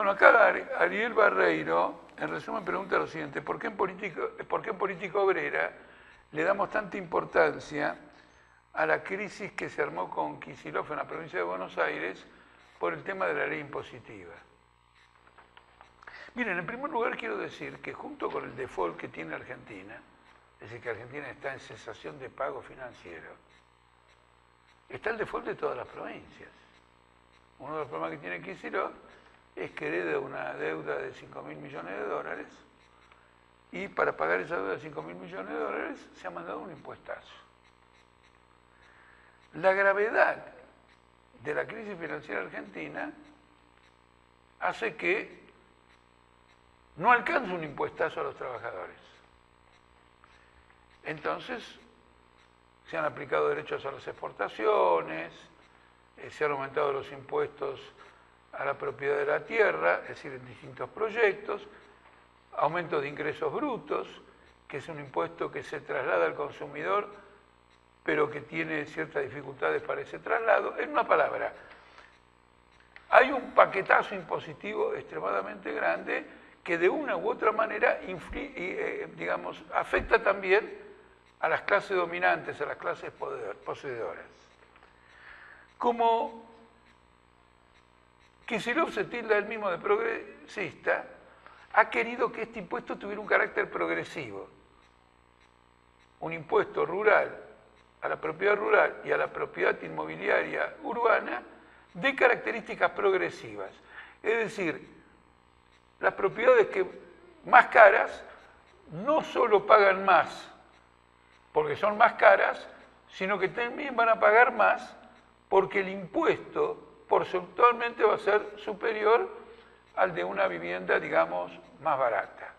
Bueno, acá Ariel Barreiro, en resumen, pregunta lo siguiente, ¿por qué en, político, ¿por qué en política obrera le damos tanta importancia a la crisis que se armó con Kicillof en la provincia de Buenos Aires por el tema de la ley impositiva? Miren, en primer lugar quiero decir que junto con el default que tiene Argentina, es decir, que Argentina está en cesación de pago financiero, está el default de todas las provincias. Uno de los problemas que tiene Kicillof es que hereda una deuda de 5 mil millones de dólares y para pagar esa deuda de 5 mil millones de dólares se ha mandado un impuestazo. La gravedad de la crisis financiera argentina hace que no alcance un impuestazo a los trabajadores. Entonces, se han aplicado derechos a las exportaciones, eh, se han aumentado los impuestos a la propiedad de la tierra, es decir, en distintos proyectos, aumento de ingresos brutos, que es un impuesto que se traslada al consumidor, pero que tiene ciertas dificultades para ese traslado. En una palabra, hay un paquetazo impositivo extremadamente grande que de una u otra manera eh, digamos, afecta también a las clases dominantes, a las clases poseedoras. Como Kicillof se tilda el mismo de progresista, ha querido que este impuesto tuviera un carácter progresivo. Un impuesto rural a la propiedad rural y a la propiedad inmobiliaria urbana de características progresivas. Es decir, las propiedades que más caras no solo pagan más porque son más caras, sino que también van a pagar más porque el impuesto porcentualmente va a ser superior al de una vivienda, digamos, más barata.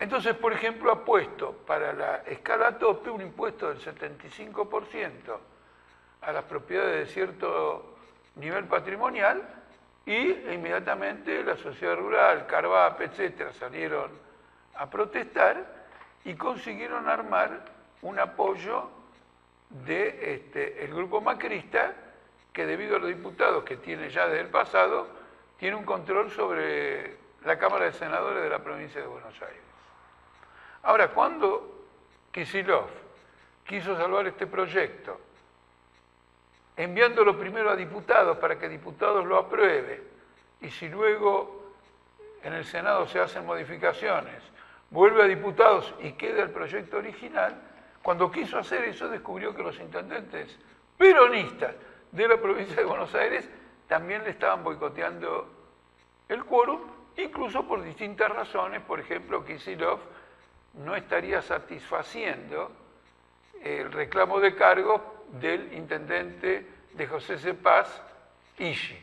Entonces, por ejemplo, ha puesto para la escala tope un impuesto del 75% a las propiedades de cierto nivel patrimonial y inmediatamente la sociedad rural, Carvap, etcétera, salieron a protestar y consiguieron armar un apoyo de este, el grupo macrista que debido a los diputados que tiene ya desde el pasado, tiene un control sobre la Cámara de Senadores de la provincia de Buenos Aires. Ahora, cuando Kisilov quiso salvar este proyecto, enviándolo primero a diputados para que diputados lo apruebe, y si luego en el Senado se hacen modificaciones, vuelve a diputados y queda el proyecto original, cuando quiso hacer eso descubrió que los intendentes peronistas de la provincia de Buenos Aires también le estaban boicoteando el quórum, incluso por distintas razones. Por ejemplo, Kisilov no estaría satisfaciendo el reclamo de cargo del intendente de José Cepaz, Ishi.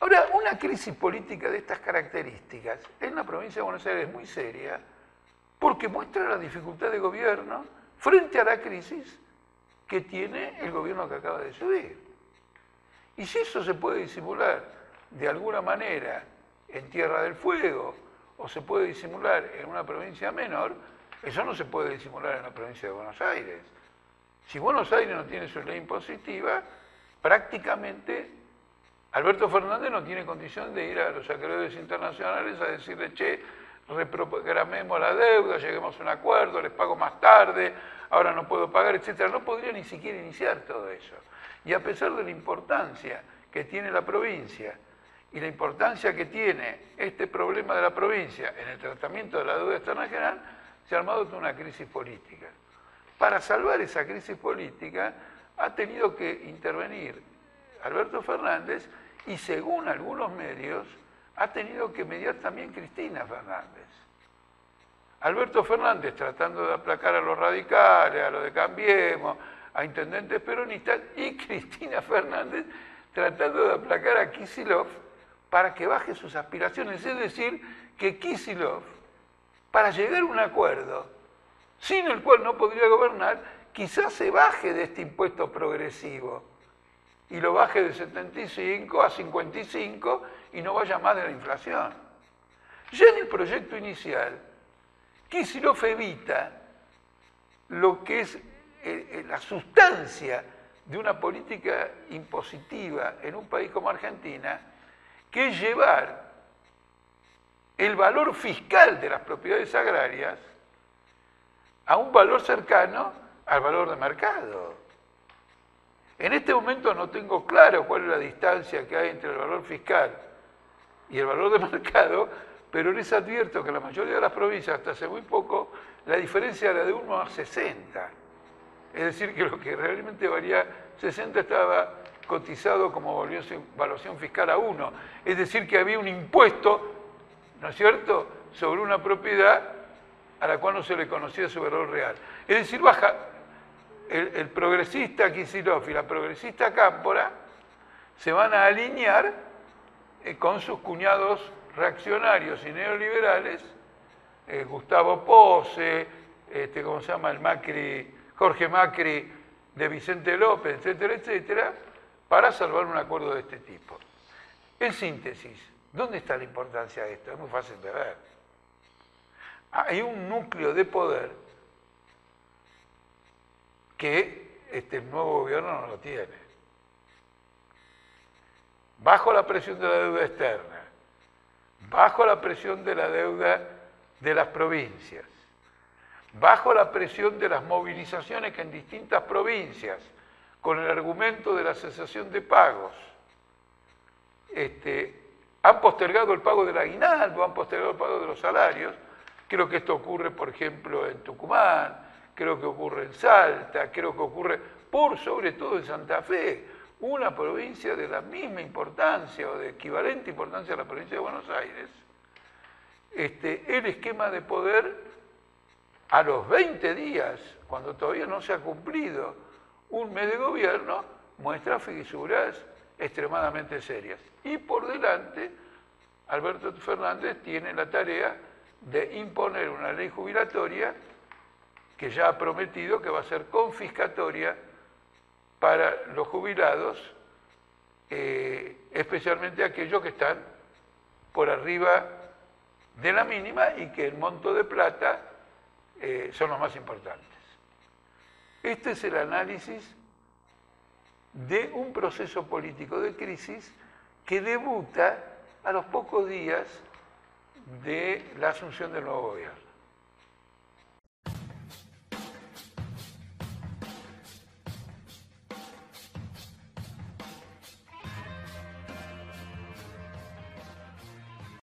Ahora, una crisis política de estas características en la provincia de Buenos Aires es muy seria porque muestra la dificultad de gobierno frente a la crisis que tiene el gobierno que acaba de subir. Y si eso se puede disimular de alguna manera en Tierra del Fuego o se puede disimular en una provincia menor, eso no se puede disimular en la provincia de Buenos Aires. Si Buenos Aires no tiene su ley impositiva, prácticamente Alberto Fernández no tiene condición de ir a los acreedores internacionales a decirle, che, reprogramemos la deuda, lleguemos a un acuerdo, les pago más tarde, ahora no puedo pagar, etc. No podría ni siquiera iniciar todo eso. Y a pesar de la importancia que tiene la provincia y la importancia que tiene este problema de la provincia en el tratamiento de la deuda externa general, se ha armado una crisis política. Para salvar esa crisis política ha tenido que intervenir Alberto Fernández y según algunos medios ha tenido que mediar también Cristina Fernández. Alberto Fernández tratando de aplacar a los radicales, a los de Cambiemos, a intendentes peronistas, y Cristina Fernández tratando de aplacar a Kisilov para que baje sus aspiraciones. Es decir, que Kisilov, para llegar a un acuerdo, sin el cual no podría gobernar, quizás se baje de este impuesto progresivo y lo baje de 75 a 55 y no vaya más de la inflación. Ya en el proyecto inicial, Kicillof evita lo que es eh, eh, la sustancia de una política impositiva en un país como Argentina, que es llevar el valor fiscal de las propiedades agrarias a un valor cercano al valor de mercado. En este momento no tengo claro cuál es la distancia que hay entre el valor fiscal y el valor de mercado, pero les advierto que la mayoría de las provincias, hasta hace muy poco, la diferencia era de 1 a 60. Es decir, que lo que realmente valía 60 estaba cotizado como valuación fiscal a 1. Es decir, que había un impuesto, ¿no es cierto?, sobre una propiedad a la cual no se le conocía su valor real. Es decir, baja el, el progresista Kisilov y la progresista Cámpora se van a alinear con sus cuñados reaccionarios y neoliberales, eh, Gustavo Pose, este, ¿cómo se llama? El Macri, Jorge Macri de Vicente López, etcétera, etcétera, para salvar un acuerdo de este tipo. En síntesis, ¿dónde está la importancia de esto? Es muy fácil de ver. Hay un núcleo de poder que este nuevo gobierno no lo tiene. Bajo la presión de la deuda externa, bajo la presión de la deuda de las provincias, bajo la presión de las movilizaciones que en distintas provincias, con el argumento de la cesación de pagos, este, han postergado el pago del aguinaldo, han postergado el pago de los salarios. Creo que esto ocurre, por ejemplo, en Tucumán, creo que ocurre en Salta, creo que ocurre por sobre todo en Santa Fe, una provincia de la misma importancia o de equivalente importancia a la provincia de Buenos Aires, este, el esquema de poder a los 20 días, cuando todavía no se ha cumplido un mes de gobierno, muestra fisuras extremadamente serias. Y por delante, Alberto Fernández tiene la tarea de imponer una ley jubilatoria que ya ha prometido que va a ser confiscatoria para los jubilados, eh, especialmente aquellos que están por arriba de la mínima y que el monto de plata eh, son los más importantes. Este es el análisis de un proceso político de crisis que debuta a los pocos días de la asunción del nuevo gobierno.